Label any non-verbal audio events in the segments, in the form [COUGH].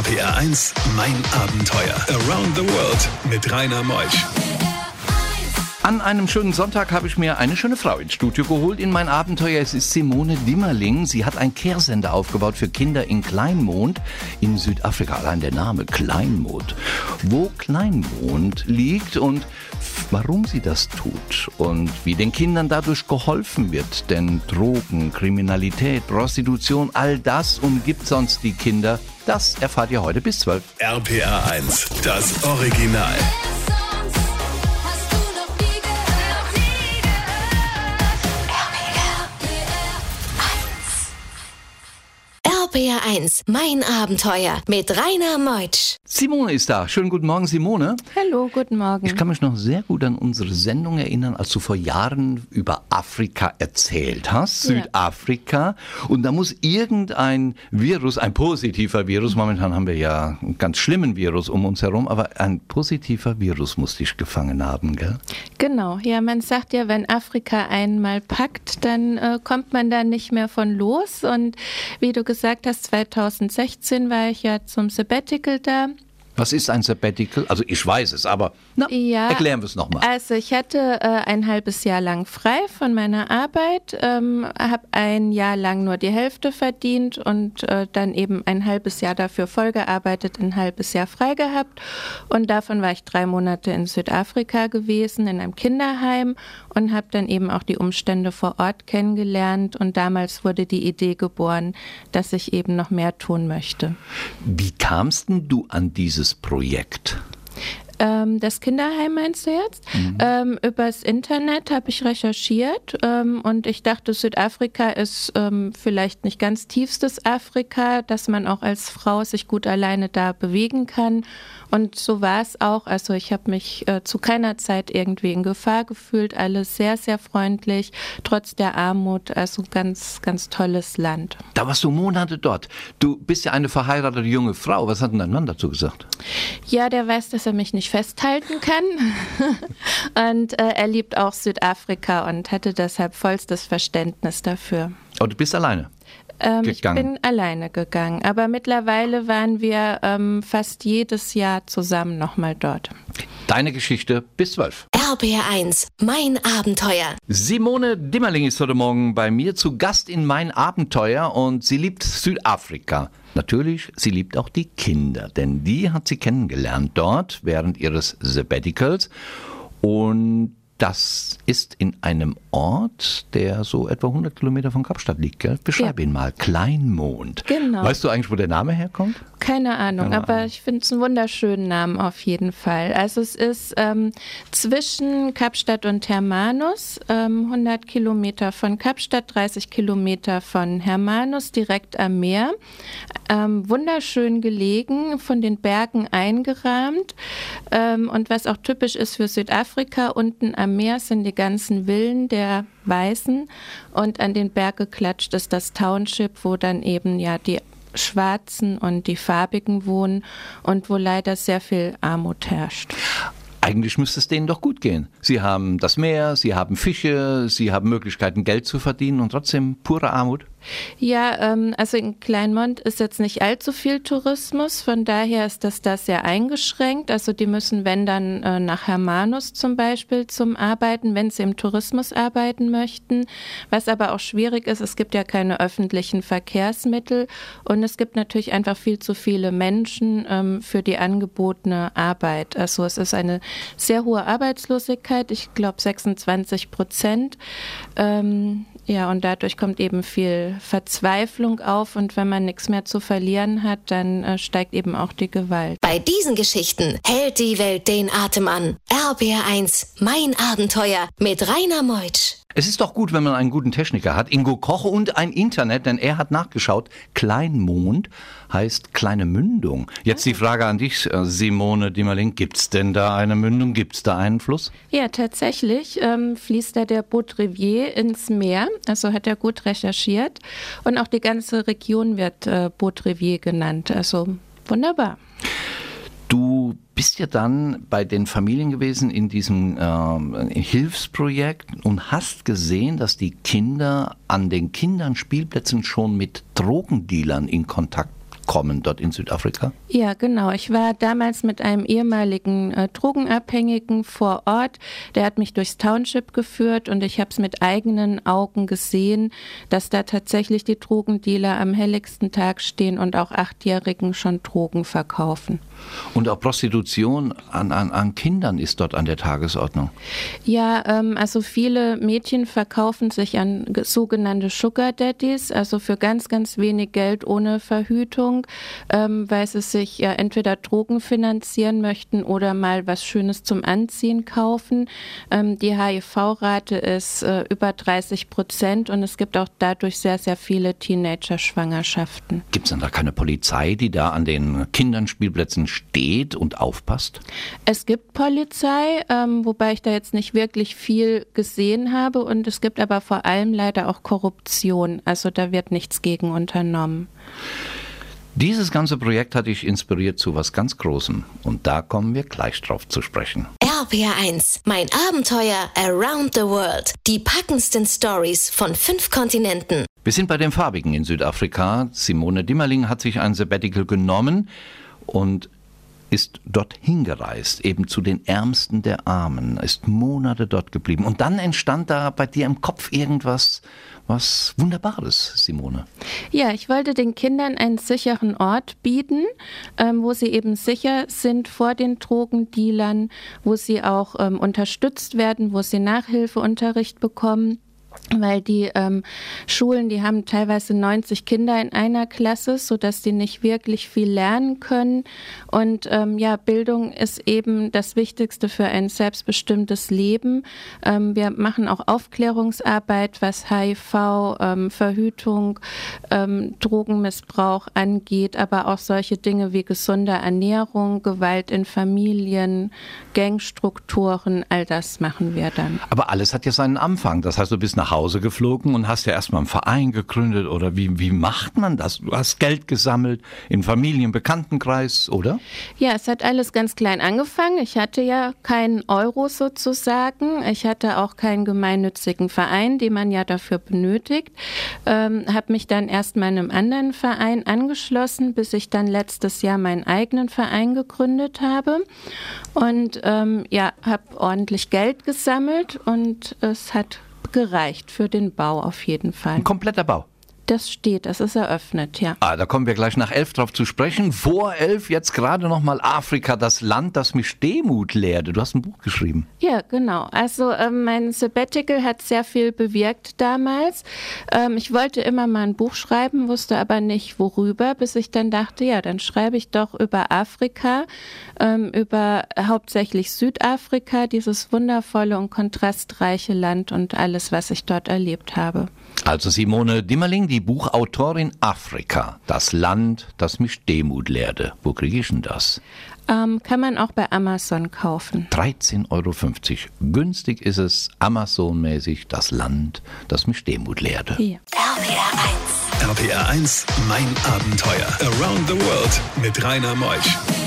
RPR 1, mein Abenteuer. Around the World mit Rainer Meusch. An einem schönen Sonntag habe ich mir eine schöne Frau ins Studio geholt in mein Abenteuer. Es ist Simone Dimmerling. Sie hat einen Kehrsender aufgebaut für Kinder in Kleinmond in Südafrika. Allein der Name Kleinmond. Wo Kleinmond liegt und warum sie das tut und wie den Kindern dadurch geholfen wird. Denn Drogen, Kriminalität, Prostitution, all das umgibt sonst die Kinder. Das erfahrt ihr heute bis 12. RPR 1, das Original. RPR 1, mein Abenteuer mit Rainer Meutsch. Simone ist da. Schönen guten Morgen, Simone. Hallo, guten Morgen. Ich kann mich noch sehr gut an unsere Sendung erinnern, als du vor Jahren über Afrika erzählt hast, Ja. Südafrika. Und da muss irgendein Virus, ein positiver Virus, momentan haben wir ja einen ganz schlimmen Virus um uns herum, aber ein positiver Virus muss dich gefangen haben, gell? Genau, ja, man sagt ja, wenn Afrika einmal packt, dann äh, kommt man da nicht mehr von los. Und wie du gesagt hast, 2016 war ich ja zum Sabbatical da. Was ist ein Sabbatical? Also ich weiß es, aber na, Ja. erklären wir es nochmal. Also ich hatte äh, ein halbes Jahr lang frei von meiner Arbeit, ähm, habe ein Jahr lang nur die Hälfte verdient und äh, dann eben ein halbes Jahr dafür vollgearbeitet, ein halbes Jahr frei gehabt. Und davon war ich drei Monate in Südafrika gewesen, in einem Kinderheim und habe dann eben auch die Umstände vor Ort kennengelernt. Und damals wurde die Idee geboren, dass ich eben noch mehr tun möchte. Wie kamst denn du an dieses Projekt? Ähm, das Kinderheim meinst du jetzt? Mhm. Ähm, übers Internet habe ich recherchiert ähm, und ich dachte, Südafrika ist ähm, vielleicht nicht ganz tiefstes Afrika, dass man auch als Frau sich gut alleine da bewegen kann. Und so war es auch. Also ich habe mich äh, zu keiner Zeit irgendwie in Gefahr gefühlt. Alles sehr, sehr freundlich, trotz der Armut. Also ganz, ganz tolles Land. Da warst du Monate dort. Du bist ja eine verheiratete junge Frau. Was hat denn dein Mann dazu gesagt? Ja, der weiß, dass er mich nicht festhalten kann. [LAUGHS] und äh, er liebt auch Südafrika und hatte deshalb vollstes Verständnis dafür. Oh, du bist alleine. Ähm. Ich bin alleine gegangen, aber mittlerweile waren wir ähm, fast jedes Jahr zusammen nochmal dort. Deine Geschichte bis zwölf. RPR 1, mein Abenteuer. Simone Dimmerling ist heute Morgen bei mir zu Gast in mein Abenteuer und sie liebt Südafrika. Natürlich, sie liebt auch die Kinder, denn die hat sie kennengelernt dort während ihres Sabbaticals und das ist in einem Ort, der so etwa 100 Kilometer von Kapstadt liegt. Gell? Beschreib Ja. ihn mal. Kleinmond. Genau. Weißt du eigentlich, wo der Name herkommt? Keine Ahnung, Keine aber Ahnung. ich finde es einen wunderschönen Namen auf jeden Fall. Also es ist ähm, zwischen Kapstadt und Hermanus, ähm, 100 Kilometer von Kapstadt, 30 Kilometer von Hermanus, direkt am Meer. Ähm, wunderschön gelegen, von den Bergen eingerahmt. Ähm, und was auch typisch ist für Südafrika, unten am Meer sind die ganzen Villen der Weißen und an den Berg geklatscht ist das Township, wo dann eben ja die Schwarzen und die Farbigen wohnen und wo leider sehr viel Armut herrscht. Eigentlich müsste es denen doch gut gehen. Sie haben das Meer, sie haben Fische, sie haben Möglichkeiten, Geld zu verdienen und trotzdem pure Armut. Ja, ähm, also in Kleinmond ist jetzt nicht allzu viel Tourismus, von daher ist das da sehr eingeschränkt. Also die müssen, wenn dann äh, nach Hermanus zum Beispiel zum Arbeiten, wenn sie im Tourismus arbeiten möchten. Was aber auch schwierig ist, es gibt ja keine öffentlichen Verkehrsmittel und es gibt natürlich einfach viel zu viele Menschen ähm, für die angebotene Arbeit. Also es ist eine sehr hohe Arbeitslosigkeit, ich glaube 26 Prozent. Ähm, ja, und dadurch kommt eben viel Verzweiflung auf und wenn man nichts mehr zu verlieren hat, dann äh, steigt eben auch die Gewalt. Bei diesen Geschichten hält die Welt den Atem an. RPR 1, mein Abenteuer mit Rainer Meutsch. Es ist doch gut, wenn man einen guten Techniker hat, Ingo Koch und ein Internet, denn er hat nachgeschaut. Kleinmond heißt kleine Mündung. Jetzt die Frage an dich, äh, Simone Dimmerling. Gibt's denn da eine Mündung? Gibt's da einen Fluss? Ja, tatsächlich ähm, fließt da der Baudrivier ins Meer, also hat er gut recherchiert und auch die ganze Region wird äh, Baudrivier genannt, also wunderbar. Bist ja dann bei den Familien gewesen in diesem ähm, Hilfsprojekt und hast gesehen, dass die Kinder an den Kindernspielplätzen schon mit Drogendealern in Kontakt kommen dort in Südafrika? Ja, genau. Ich war damals mit einem ehemaligen äh, Drogenabhängigen vor Ort. Der hat mich durchs Township geführt und ich habe es mit eigenen Augen gesehen, dass da tatsächlich die Drogendealer am helligsten Tag stehen und auch Achtjährigen schon Drogen verkaufen. Und auch Prostitution an, an, an Kindern ist dort an der Tagesordnung. Ja, ähm, also viele Mädchen verkaufen sich an sogenannte Sugar Daddies, also für ganz, ganz wenig Geld ohne Verhütung, ähm, weil sie sich ja entweder Drogen finanzieren möchten oder mal was Schönes zum Anziehen kaufen. Ähm, die HIV-Rate ist äh, über 30 Prozent und es gibt auch dadurch sehr, sehr viele Teenager-Schwangerschaften. Gibt es denn da keine Polizei, die da an den Kindernspielplätzen steht und aufpasst? Es gibt Polizei, ähm, wobei ich da jetzt nicht wirklich viel gesehen habe und es gibt aber vor allem leider auch Korruption. Also da wird nichts gegen unternommen. Dieses ganze Projekt hat dich inspiriert zu was ganz Großem und da kommen wir gleich drauf zu sprechen. RPR1, mein Abenteuer Around the World. Die packendsten Stories von fünf Kontinenten. Wir sind bei den Farbigen in Südafrika. Simone Dimmerling hat sich ein Sabbatical genommen und ist dorthin gereist, eben zu den Ärmsten der Armen, ist Monate dort geblieben. Und dann entstand da bei dir im Kopf irgendwas, was Wunderbares, Simone. Ja, ich wollte den Kindern einen sicheren Ort bieten, ähm, wo sie eben sicher sind vor den Drogendealern, wo sie auch ähm, unterstützt werden, wo sie Nachhilfeunterricht bekommen weil die ähm, Schulen, die haben teilweise 90 Kinder in einer Klasse, so dass die nicht wirklich viel lernen können. Und ähm, ja, Bildung ist eben das Wichtigste für ein selbstbestimmtes Leben. Ähm, wir machen auch Aufklärungsarbeit, was HIV, ähm, Verhütung, ähm, Drogenmissbrauch angeht, aber auch solche Dinge wie gesunde Ernährung, Gewalt in Familien, Gangstrukturen, all das machen wir dann. Aber alles hat ja seinen Anfang. Das heißt, du bist nach Hause geflogen und hast ja erstmal einen Verein gegründet oder wie, wie macht man das? Du hast Geld gesammelt in Familien, Bekanntenkreis, oder? Ja, es hat alles ganz klein angefangen. Ich hatte ja keinen Euro sozusagen. Ich hatte auch keinen gemeinnützigen Verein, den man ja dafür benötigt. Ähm, habe mich dann erst meinem anderen Verein angeschlossen, bis ich dann letztes Jahr meinen eigenen Verein gegründet habe. Und ähm, ja, habe ordentlich Geld gesammelt und es hat gereicht für den Bau auf jeden Fall. Ein kompletter Bau. Das steht, das ist eröffnet, ja. Ah, da kommen wir gleich nach elf drauf zu sprechen. Vor elf jetzt gerade nochmal Afrika, das Land, das mich Demut lehrte. Du hast ein Buch geschrieben. Ja, genau. Also ähm, mein Sabbatical hat sehr viel bewirkt damals. Ähm, ich wollte immer mal ein Buch schreiben, wusste aber nicht worüber, bis ich dann dachte, ja, dann schreibe ich doch über Afrika, ähm, über hauptsächlich Südafrika, dieses wundervolle und kontrastreiche Land und alles, was ich dort erlebt habe. Also Simone Dimmerling, die Buchautorin Afrika, das Land, das mich Demut lehrte. Wo kriege ich denn das? Ähm, kann man auch bei Amazon kaufen. 13,50 Euro. Günstig ist es, Amazon-mäßig, das Land, das mich Demut lehrte. Hier. RPR 1. RPR 1, mein Abenteuer. Around the World mit Rainer Meusch.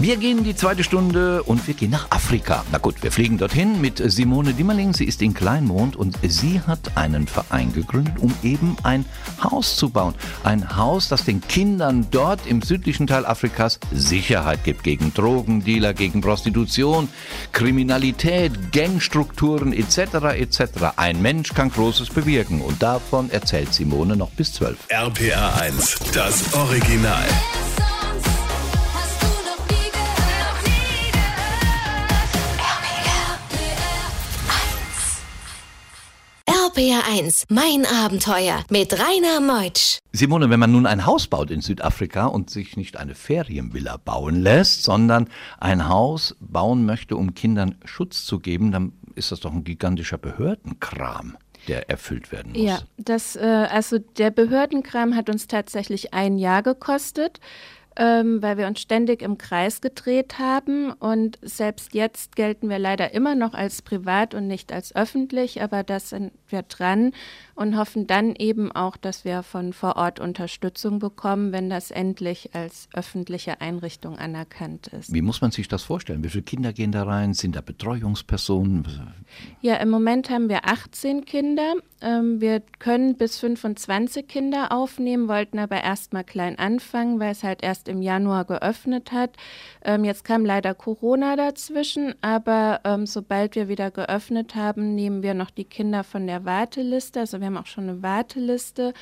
Wir gehen die zweite Stunde und wir gehen nach Afrika. Na gut, wir fliegen dorthin mit Simone Dimmerling. Sie ist in Kleinmond und sie hat einen Verein gegründet, um eben ein Haus zu bauen. Ein Haus, das den Kindern dort im südlichen Teil Afrikas Sicherheit gibt gegen Drogendealer, gegen Prostitution, Kriminalität, Gangstrukturen etc. etc. Ein Mensch kann Großes bewirken und davon erzählt Simone noch bis zwölf. RPR 1, das Original. RPR 1, mein Abenteuer mit Rainer Meutsch. Simone, wenn man nun ein Haus baut in Südafrika und sich nicht eine Ferienvilla bauen lässt, sondern ein Haus bauen möchte, um Kindern Schutz zu geben, dann ist das doch ein gigantischer Behördenkram der erfüllt werden muss. Ja, das, äh, also der Behördenkram hat uns tatsächlich ein Jahr gekostet. Ähm, weil wir uns ständig im Kreis gedreht haben. Und selbst jetzt gelten wir leider immer noch als privat und nicht als öffentlich, aber das sind wir dran und hoffen dann eben auch, dass wir von vor Ort Unterstützung bekommen, wenn das endlich als öffentliche Einrichtung anerkannt ist. Wie muss man sich das vorstellen? Wie viele Kinder gehen da rein? Sind da Betreuungspersonen? Ja, im Moment haben wir 18 Kinder. Ähm, wir können bis 25 Kinder aufnehmen, wollten aber erst mal klein anfangen, weil es halt erst im Januar geöffnet hat. Ähm, jetzt kam leider Corona dazwischen, aber ähm, sobald wir wieder geöffnet haben, nehmen wir noch die Kinder von der Warteliste. Also wir haben auch schon eine Warteliste.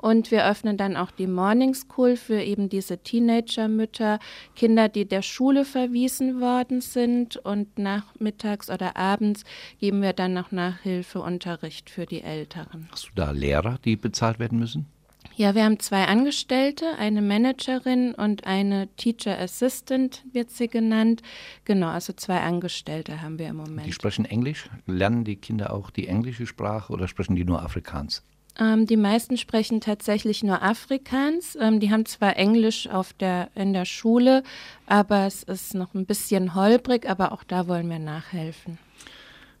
Und wir öffnen dann auch die Morning School für eben diese Teenager-Mütter, Kinder, die der Schule verwiesen worden sind. Und nachmittags oder abends geben wir dann noch Nachhilfeunterricht für die Älteren. Hast du da Lehrer, die bezahlt werden müssen? Ja, wir haben zwei Angestellte, eine Managerin und eine Teacher Assistant wird sie genannt. Genau, also zwei Angestellte haben wir im Moment. Die sprechen Englisch? Lernen die Kinder auch die englische Sprache oder sprechen die nur Afrikaans? Ähm, die meisten sprechen tatsächlich nur Afrikaans. Ähm, die haben zwar Englisch auf der, in der Schule, aber es ist noch ein bisschen holprig, aber auch da wollen wir nachhelfen.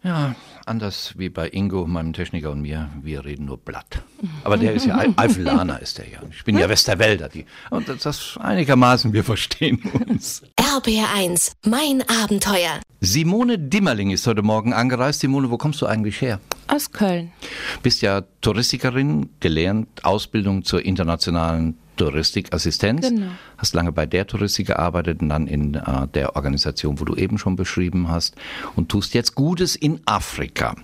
Ja, anders wie bei Ingo, meinem Techniker und mir, wir reden nur Blatt. Aber der ist ja Eifelaner, ist der ja. Ich bin ja Westerwälder. Die, und das, das einigermaßen, wir verstehen uns. RBR1, mein Abenteuer. Simone Dimmerling ist heute Morgen angereist. Simone, wo kommst du eigentlich her? Aus Köln. Bist ja Touristikerin, gelernt, Ausbildung zur internationalen Touristikassistenz. Genau. Hast lange bei der Touristik gearbeitet und dann in äh, der Organisation, wo du eben schon beschrieben hast und tust jetzt Gutes in Afrika.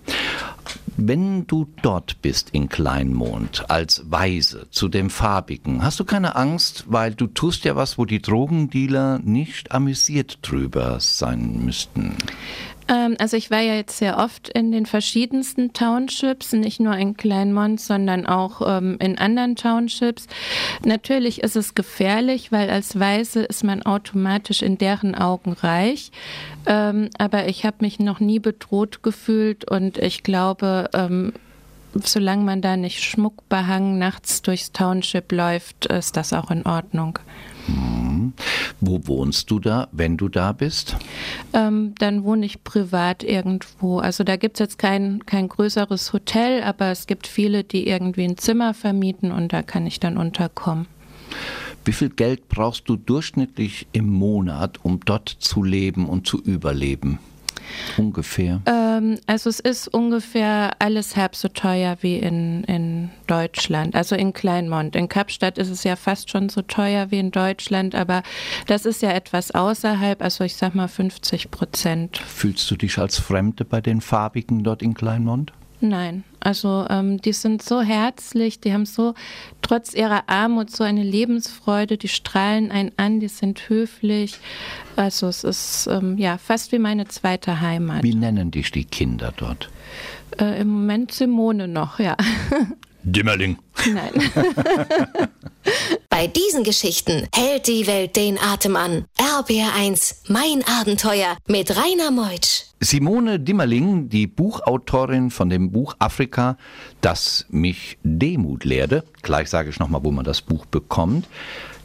Wenn du dort bist in Kleinmond als Weise zu dem Farbigen, hast du keine Angst, weil du tust ja was, wo die Drogendealer nicht amüsiert drüber sein müssten. Ähm, also ich war ja jetzt sehr oft in den verschiedensten Townships, nicht nur in Kleinmont, sondern auch ähm, in anderen Townships. Natürlich ist es gefährlich, weil als Weise ist man automatisch in deren Augen reich. Ähm, aber ich habe mich noch nie bedroht gefühlt und ich glaube, ähm, solange man da nicht schmuckbehangen nachts durchs Township läuft, ist das auch in Ordnung. Hm. Wo wohnst du da, wenn du da bist? Ähm, dann wohne ich privat irgendwo. Also da gibt es jetzt kein, kein größeres Hotel, aber es gibt viele, die irgendwie ein Zimmer vermieten und da kann ich dann unterkommen. Wie viel Geld brauchst du durchschnittlich im Monat, um dort zu leben und zu überleben? Ungefähr? Ähm, also es ist ungefähr alles halb so teuer wie in, in Deutschland, also in Kleinmont. In Kapstadt ist es ja fast schon so teuer wie in Deutschland, aber das ist ja etwas außerhalb, also ich sag mal 50 Prozent. Fühlst du dich als Fremde bei den Farbigen dort in Kleinmont? Nein, also ähm, die sind so herzlich, die haben so trotz ihrer Armut so eine Lebensfreude, die strahlen einen an, die sind höflich. Also es ist ähm, ja fast wie meine zweite Heimat. Wie nennen dich die Kinder dort? Äh, Im Moment Simone noch, ja. [LAUGHS] Dimmerling. Nein. [LAUGHS] Bei diesen Geschichten hält die Welt den Atem an. RBR1, mein Abenteuer mit Rainer Meutsch. Simone Dimmerling, die Buchautorin von dem Buch Afrika, das mich Demut lehrte. Gleich sage ich nochmal, wo man das Buch bekommt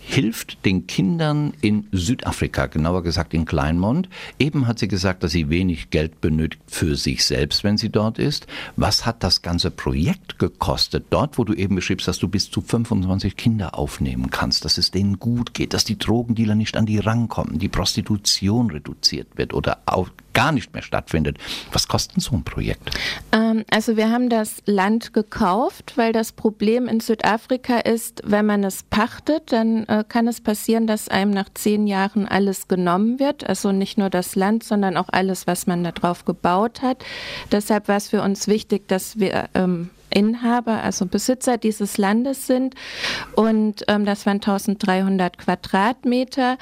hilft den Kindern in Südafrika, genauer gesagt in Kleinmond. Eben hat sie gesagt, dass sie wenig Geld benötigt für sich selbst, wenn sie dort ist. Was hat das ganze Projekt gekostet? Dort, wo du eben beschriebst, dass du bis zu 25 Kinder aufnehmen kannst, dass es denen gut geht, dass die Drogendealer nicht an die rankommen, die Prostitution reduziert wird oder auch gar nicht mehr stattfindet. Was kostet so ein Projekt? Ähm, also wir haben das Land gekauft, weil das Problem in Südafrika ist, wenn man es pachtet, dann äh, kann es passieren, dass einem nach zehn Jahren alles genommen wird. Also nicht nur das Land, sondern auch alles, was man darauf gebaut hat. Deshalb war es für uns wichtig, dass wir ähm, Inhaber, also Besitzer dieses Landes sind. Und ähm, das waren 1300 Quadratmeter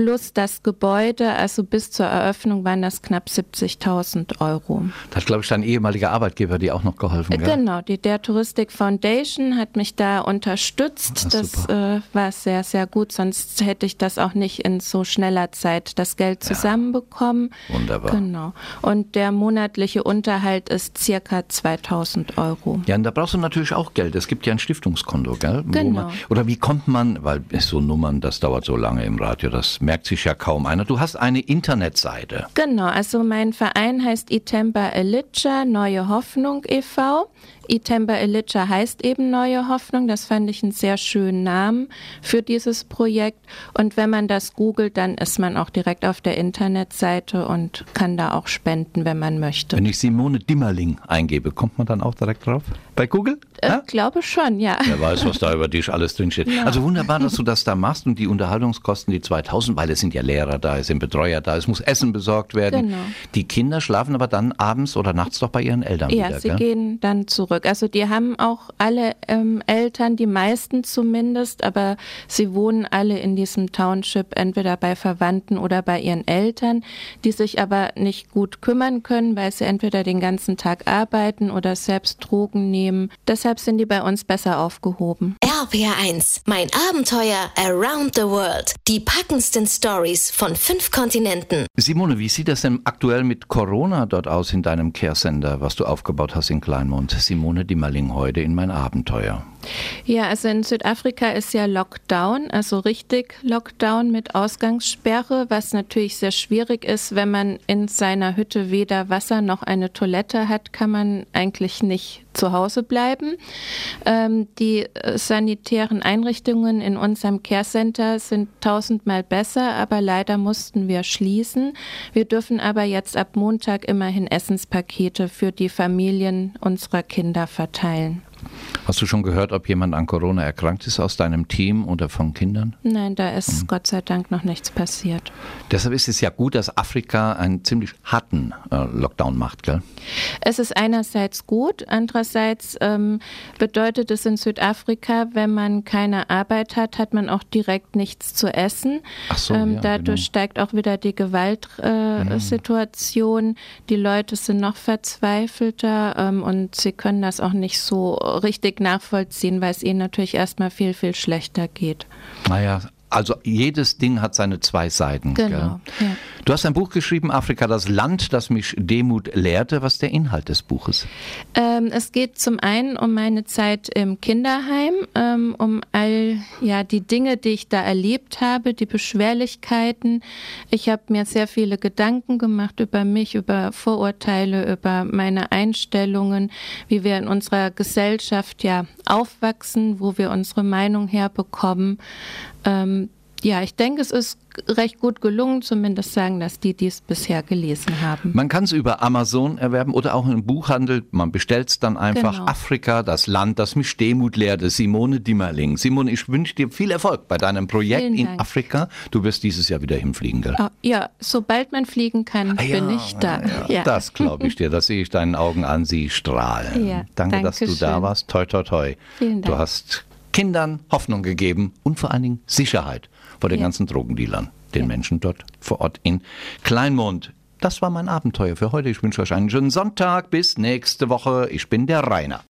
plus das Gebäude, also bis zur Eröffnung waren das knapp 70.000 Euro. Das hat, glaube ich, dein ehemaliger Arbeitgeber dir auch noch geholfen. Gell? Genau, die Der Touristik Foundation hat mich da unterstützt. Ach, das äh, war sehr, sehr gut, sonst hätte ich das auch nicht in so schneller Zeit das Geld zusammenbekommen. Ja, wunderbar. Genau. Und der monatliche Unterhalt ist circa 2000 Euro. Ja, und da brauchst du natürlich auch Geld. Es gibt ja ein Stiftungskonto, gell? Genau. Man, oder wie kommt man, weil so Nummern, das dauert so lange im Radio, das merkt sich ja kaum einer. Du hast eine Internetseite. Genau, also mein Verein heißt Itemba Elitscha Neue Hoffnung e.V. Itemba Elitscha heißt eben Neue Hoffnung. Das fand ich einen sehr schönen Namen für dieses Projekt. Und wenn man das googelt, dann ist man auch direkt auf der Internetseite und kann da auch spenden, wenn man möchte. Wenn ich Simone Dimmerling eingebe, kommt man dann auch direkt drauf? Bei Google? Ich äh, glaube schon, ja. Wer weiß, was da über dich alles drinsteht. Ja. Also wunderbar, dass du das da machst und die Unterhaltungskosten, die 2000, weil es sind ja Lehrer da, es sind Betreuer da, es muss Essen besorgt werden. Genau. Die Kinder schlafen aber dann abends oder nachts doch bei ihren Eltern ja, wieder. Sie gell? gehen dann zurück zurück. Also die haben auch alle ähm, Eltern, die meisten zumindest, aber sie wohnen alle in diesem Township entweder bei Verwandten oder bei ihren Eltern, die sich aber nicht gut kümmern können, weil sie entweder den ganzen Tag arbeiten oder selbst Drogen nehmen. Deshalb sind die bei uns besser aufgehoben. RPR1, mein Abenteuer around the world. Die packendsten Stories von fünf Kontinenten. Simone, wie sieht das denn aktuell mit Corona dort aus in deinem Care-Sender, was du aufgebaut hast in Kleinmond? Simone Simone Dimmerling heute in mein Abenteuer. Ja, also in Südafrika ist ja Lockdown, also richtig Lockdown mit Ausgangssperre, was natürlich sehr schwierig ist, wenn man in seiner Hütte weder Wasser noch eine Toilette hat, kann man eigentlich nicht zu Hause bleiben. Ähm, die äh, sanitären Einrichtungen in unserem Care Center sind tausendmal besser, aber leider mussten wir schließen. Wir dürfen aber jetzt ab Montag immerhin Essenspakete für die Familien unserer Kinder verteilen. Hast du schon gehört, ob jemand an Corona erkrankt ist aus deinem Team oder von Kindern? Nein, da ist mhm. Gott sei Dank noch nichts passiert. Deshalb ist es ja gut, dass Afrika einen ziemlich harten äh, Lockdown macht, gell? Es ist einerseits gut, andererseits ähm, bedeutet es in Südafrika, wenn man keine Arbeit hat, hat man auch direkt nichts zu essen. Ach so, ähm, ja, dadurch genau. steigt auch wieder die Gewaltsituation. Äh, mhm. Die Leute sind noch verzweifelter ähm, und sie können das auch nicht so richtig nachvollziehen, weil es ihnen natürlich erstmal viel, viel schlechter geht. Naja, also jedes Ding hat seine zwei Seiten. Genau. Ja. Du hast ein Buch geschrieben, Afrika, das Land, das mich Demut lehrte. Was ist der Inhalt des Buches? Ähm, es geht zum einen um meine Zeit im Kinderheim, ähm, um all ja die Dinge, die ich da erlebt habe, die Beschwerlichkeiten. Ich habe mir sehr viele Gedanken gemacht über mich, über Vorurteile, über meine Einstellungen, wie wir in unserer Gesellschaft ja aufwachsen, wo wir unsere Meinung herbekommen. Ähm, ja, ich denke, es ist recht gut gelungen, zumindest sagen das die, die es bisher gelesen haben. Man kann es über Amazon erwerben oder auch im Buchhandel. Man bestellt es dann einfach. Genau. Afrika, das Land, das mich Demut lehrte. Simone Dimmerling. Simone, ich wünsche dir viel Erfolg bei deinem Projekt in Afrika. Du wirst dieses Jahr wieder hinfliegen, gell? Oh, ja, sobald man fliegen kann, ah, bin ich da. Ja, ja. Das glaube ich [LAUGHS] dir. Das sehe ich deinen Augen an. Sie strahlen. Danke, dass du da warst. Toi, toi, toi. Vielen Dank. Du hast Kindern Hoffnung gegeben und vor allen Dingen Sicherheit vor den ja. ganzen Drogendealern, den ja. Menschen dort vor Ort in Kleinmond. Das war mein Abenteuer für heute. Ich wünsche euch einen schönen Sonntag. Bis nächste Woche. Ich bin der Rainer.